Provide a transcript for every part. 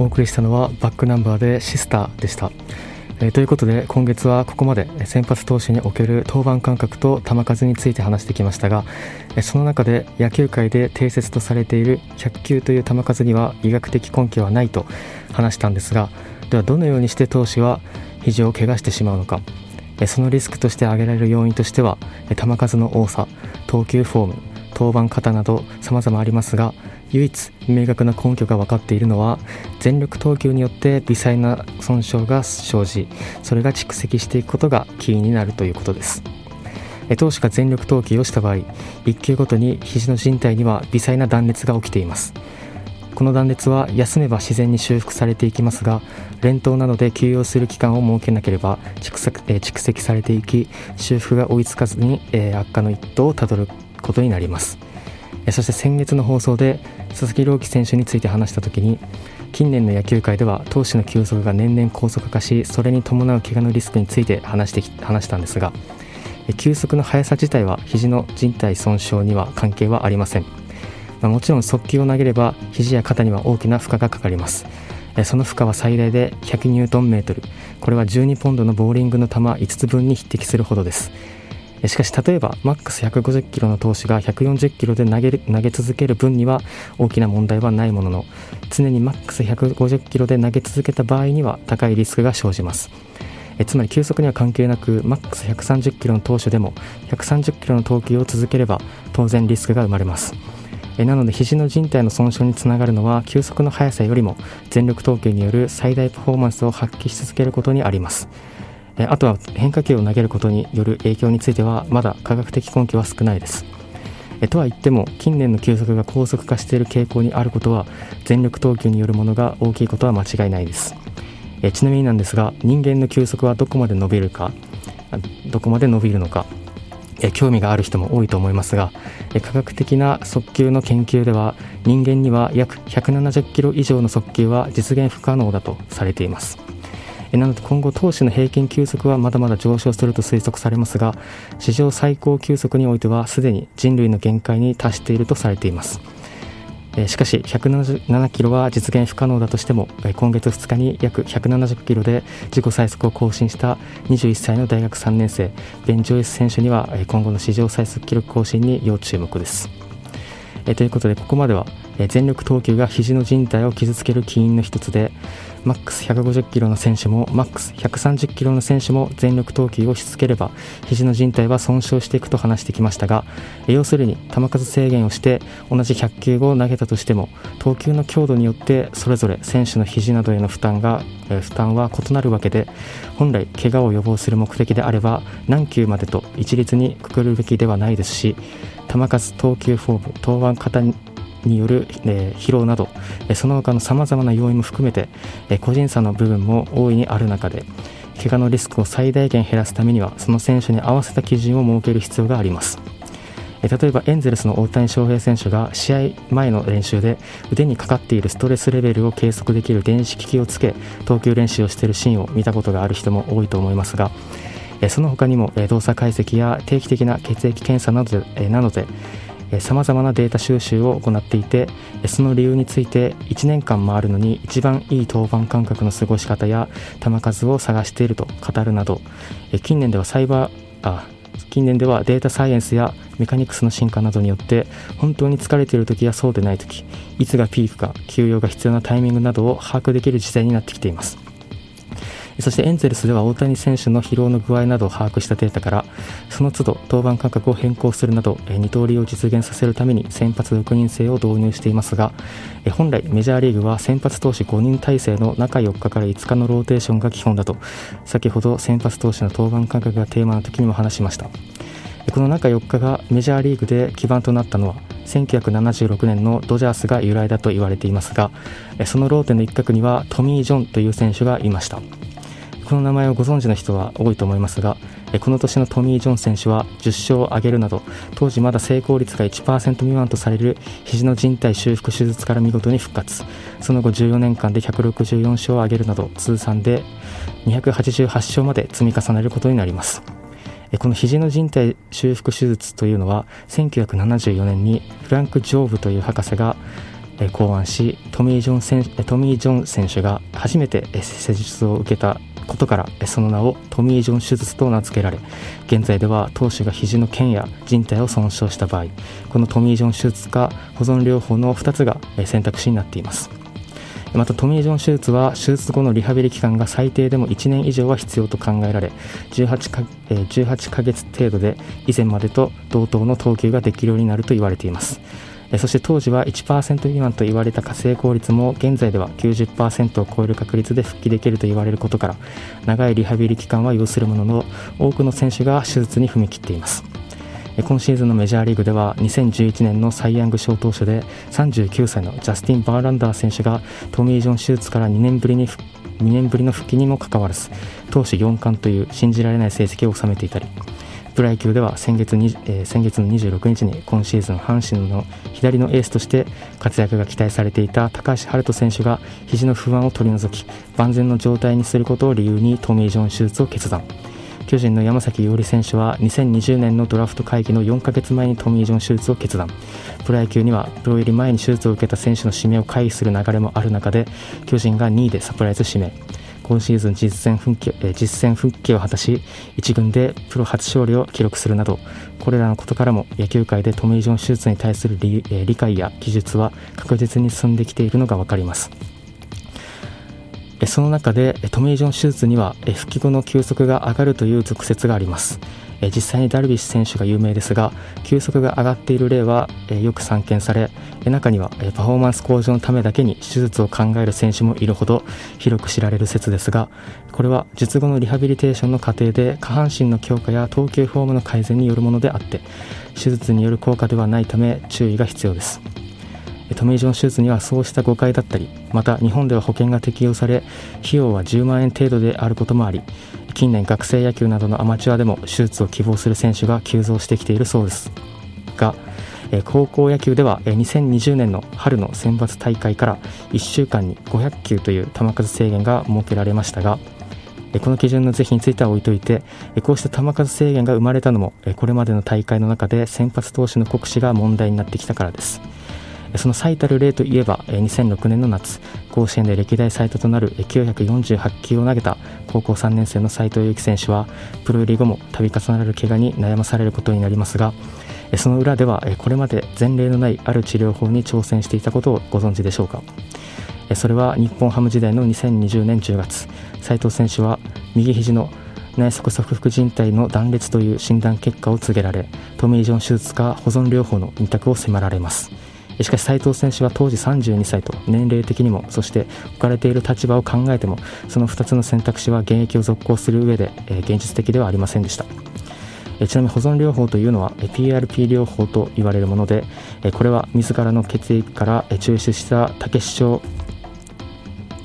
お送りしたのはバックナンバーでシスターでした。えー、ということで今月はここまで先発投手における登板間隔と球数について話してきましたがその中で野球界で定説とされている100球という球数には医学的根拠はないと話したんですがではどのようにして投手は肘を怪我してしまうのかそのリスクとして挙げられる要因としては球数の多さ投球フォーム登板方など様々ありますが唯一明確な根拠が分かっているのは全力投球によって微細な損傷が生じそれが蓄積していくことがキーになるということです。投手が全力投球をした場合1球ごとに肘の靭帯には微細な断裂が起きています。この断裂は休めば自然に修復されていきますが連投などで休養する期間を設けなければ蓄積,、されていき修復が追いつかずに、悪化の一途をたどることになります。そして先月の放送で佐々木朗希選手について話した時に近年の野球界では投手の球速が年々高速化しそれに伴う怪我のリスクについて話して話したんですが球速の速さ自体は肘の靭帯損傷には関係はありません、まあ、もちろん速球を投げれば肘や肩には大きな負荷がかかります。その負荷は最大で100ニュートンメートル。これは12ポンドのボーリングの球5つ分に匹敵するほどです。しかし例えばマックス150キロの投手が140キロで投げ投げ続ける分には大きな問題はないものの常にマックス150キロで投げ続けた場合には高いリスクが生じます。えつまり球速には関係なくマックス130キロの投手でも130キロの投球を続ければ当然リスクが生まれます。えなので肘の靭帯の損傷につながるのは球速の速さよりも全力投球による最大パフォーマンスを発揮し続けることにあります。あとは変化球を投げることによる影響についてはまだ科学的根拠は少ないです。とは言っても近年の球速が高速化している傾向にあることは全力投球によるものが大きいことは間違いないです。えちなみになんですが人間の球速はどこまで伸びるかどこまで伸びるのかえ興味がある人も多いと思いますがえ科学的な速球の研究では人間には約170キロ以上の速球は実現不可能だとされています。なので今後投手の平均球速はまだまだ上昇すると推測されますが史上最高球速においてはすでに人類の限界に達しているとされています。しかし177キロは実現不可能だとしても今月2日に約170キロで自己最速を更新した21歳の大学3年生ベン・ジョイス選手には今後の史上最速記録更新に要注目です。えということでここまではえ全力投球が肘の靭帯を傷つける起因の一つでマックス150キロの選手もマックス130キロの選手も全力投球をし続ければ肘の靭帯は損傷していくと話してきましたが要するに球数制限をして同じ100球を投げたとしても投球の強度によってそれぞれ選手の肘などへの負担がえ負担は異なるわけで本来怪我を予防する目的であれば何球までと一律にくくるべきではないですし球数投球フォーム登板型による、えー、疲労など、え、その他のさまざまな要因も含めて、えー、個人差の部分も大いにある中で怪我のリスクを最大限減らすためにはその選手に合わせた基準を設ける必要があります。例えばエンゼルスの大谷翔平選手が試合前の練習で腕にかかっているストレスレベルを計測できる電子機器をつけ投球練習をしているシーンを見たことがある人も多いと思いますがその他にも動作解析や定期的な血液検査などでなどでさまざまなデータ収集を行っていてその理由について1年間回るのに一番いい登板間隔の過ごし方や球数を探していると語るなど近年ではサイバーあ近年ではデータサイエンスやメカニクスの進化などによって本当に疲れている時やそうでない時いつがピークか休養が必要なタイミングなどを把握できる時代になってきています。そしてエンゼルスでは大谷選手の疲労の具合などを把握したデータからその都度登板間隔を変更するなど二刀流を実現させるために先発6人制を導入していますが本来メジャーリーグは先発投手5人体制の中4日から5日のローテーションが基本だと先ほど先発投手の登板間隔がテーマの時にも話しました。この中4日がメジャーリーグで基盤となったのは1976年のドジャースが由来だと言われていますがそのローテの一角にはトミー・ジョンという選手がいました。この名前をご存知の人は多いと思いますがこの年のトミー・ジョン選手は10勝を挙げるなど当時まだ成功率が1%未満とされる肘の靭帯修復手術から見事に復活。その後14年間で164勝を挙げるなど通算で288勝まで積み重ねることになります。この肘の靭帯修復手術というのは1974年にフランク・ジョーブという博士が考案し・トミー・ジョン選手が初めて施術を受けたことからその名をトミー・ジョン手術と名付けられ現在では投手が肘の腱や靭帯を損傷した場合このトミー・ジョン手術か保存療法の2つが選択肢になっています。またトミー・ジョン手術は手術後のリハビリ期間が最低でも1年以上は必要と考えられ18か ,18 ヶ月程度で以前までと同等の投球ができるようになると言われています。そして当時は1%未満と言われた成功率も現在では90%を超える確率で復帰できると言われることから長いリハビリ期間は要するものの多くの選手が手術に踏み切っています。今シーズンのメジャーリーグでは2011年のサイ・ヤング賞投手で39歳のジャスティン・バーランダー選手がトミー・ジョン手術から2年ぶりに2年ぶりの復帰にもかかわらず投手4冠という信じられない成績を収めていたりプロ野球では先月に、えー、先月の26日に今シーズン阪神の左のエースとして活躍が期待されていた高橋遥人選手が肘の不安を取り除き万全の状態にすることを理由にトミー・ジョン手術を決断。巨人の山崎伊織選手は2020年のドラフト会議の4ヶ月前にトミー・ジョン手術を決断。プロ野球にはプロ入り前に手術を受けた選手の指名を回避する流れもある中で巨人が2位でサプライズ指名。今シーズン実戦復帰実戦復帰を果たし1軍でプロ初勝利を記録するなどこれらのことからも野球界でトミー・ジョン手術に対する理理解や技術は確実に進んできているのが分かります。その中でトミー・ジョン手術には復帰後の球速が上がるという俗説があります。実際にダルビッシュ選手が有名ですが球速が上がっている例はよく散見され中にはパフォーマンス向上のためだけに手術を考える選手もいるほど広く知られる説ですがこれは術後のリハビリテーションの過程で下半身の強化や投球フォームの改善によるものであって手術による効果ではないため注意が必要です。トミー・ジョン手術にはそうした誤解だったりまた日本では保険が適用され費用は10万円程度であることもあり近年学生野球などのアマチュアでも手術を希望する選手が急増してきているそうです。が高校野球では2020年の春の選抜大会から1週間に500球という球数制限が設けられましたがこの基準の是非については置いといてこうした球数制限が生まれたのもこれまでの大会の中で先発投手の酷使が問題になってきたからです。その最たる例といえば2006年の夏甲子園で歴代最多となる948球を投げた高校3年生の斉藤佑樹選手はプロ入り後も度重なる怪我に悩まされることになりますがその裏ではこれまで前例のないある治療法に挑戦していたことをご存知でしょうか。それは日本ハム時代の2020年10月斉藤選手は右肘の内側側副靭帯の断裂という診断結果を告げられトミー・ジョン手術か保存療法の2択を迫られます。しかし斉藤選手は当時32歳と年齢的にもそして置かれている立場を考えてもその2つの選択肢は現役を続行する上で、え現実的ではありませんでした。ちなみに保存療法というのは PRP 療法と言われるものでこれは自らの血液から抽出した多血症、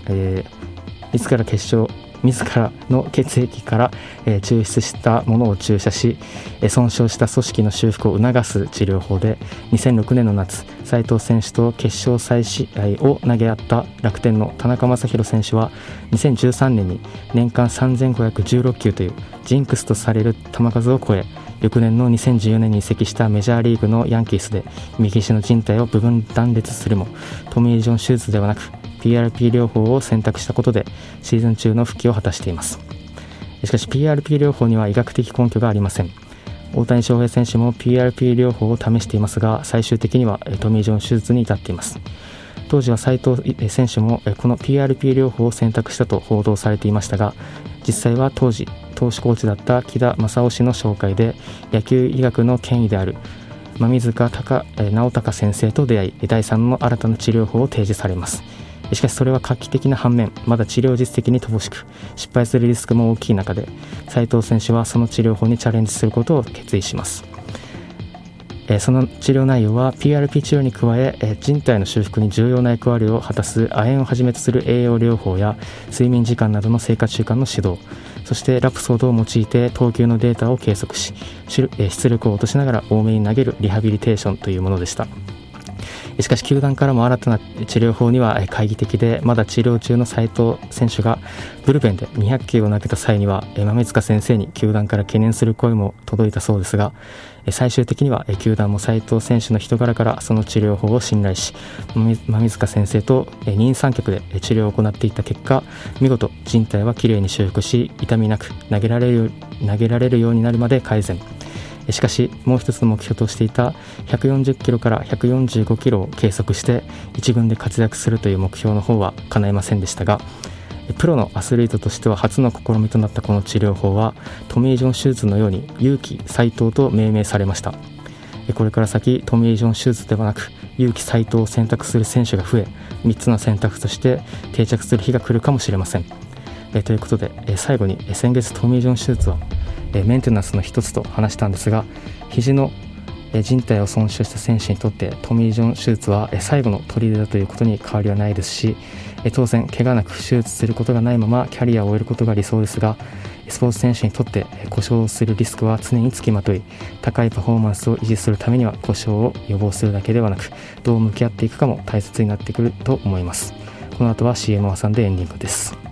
えー、自ら血症自らの血液から、え抽出したものを注射し、え損傷した組織の修復を促す治療法で2006年の夏斉藤選手と決勝再試合を投げ合った楽天の田中将大選手は2013年に年間3516球というジンクスとされる球数を超え翌年の2014年に移籍したメジャーリーグのヤンキースで右肘の靭帯を部分断裂するもトミー・ジョン手術ではなく PRP 療法を選択したことでシーズン中の復帰を果たしています。しかし PRP 療法には医学的根拠がありません。大谷翔平選手も PRP 療法を試していますが最終的にはトミー・ジョン手術に至っています。当時は斉藤選手もこの PRP 療法を選択したと報道されていましたが実際は当時投手コーチだった木田正夫氏の紹介で野球医学の権威である馬水塚直隆先生と出会い第3の新たな治療法を提示されます。しかしそれは画期的な反面まだ治療実績に乏しく失敗するリスクも大きい中で斉藤選手はその治療法にチャレンジすることを決意します。えその治療内容は PRP 治療に加え人体の修復に重要な役割を果たす亜鉛をはじめとする栄養療法や睡眠時間などの生活習慣の指導そしてラプソードを用いて投球のデータを計測し出力を落としながら多めに投げるリハビリテーションというものでした。しかし球団からも新たな治療法には懐疑的でまだ治療中の斉藤選手がブルペンで200球を投げた際には豆塚先生に球団から懸念する声も届いたそうですが最終的には球団も斉藤選手の人柄からその治療法を信頼し豆塚先生と二人三脚で治療を行っていった結果見事人体はきれいに修復し痛みなく投げられる投げられるようになるまで改善。しかしもう一つの目標としていた140キロから145キロを計測して1軍で活躍するという目標の方は叶いませんでしたがプロのアスリートとしては初の試みとなったこの治療法はトミー・ジョン手術のように勇気斎藤と命名されました。これから先トミー・ジョン手術ではなく勇気斎藤を選択する選手が増え3つの選択として定着する日が来るかもしれません。ということで最後に先月トミー・ジョン手術はメンテナンスの一つと話したんですが肘の人体を損傷した選手にとってトミー・ジョン手術は最後の砦だということに変わりはないですし当然怪我なく手術することがないままキャリアを終えることが理想ですがスポーツ選手にとって故障するリスクは常につきまとい高いパフォーマンスを維持するためには故障を予防するだけではなくどう向き合っていくかも大切になってくると思います。この後は CM を挟んでエンディングです。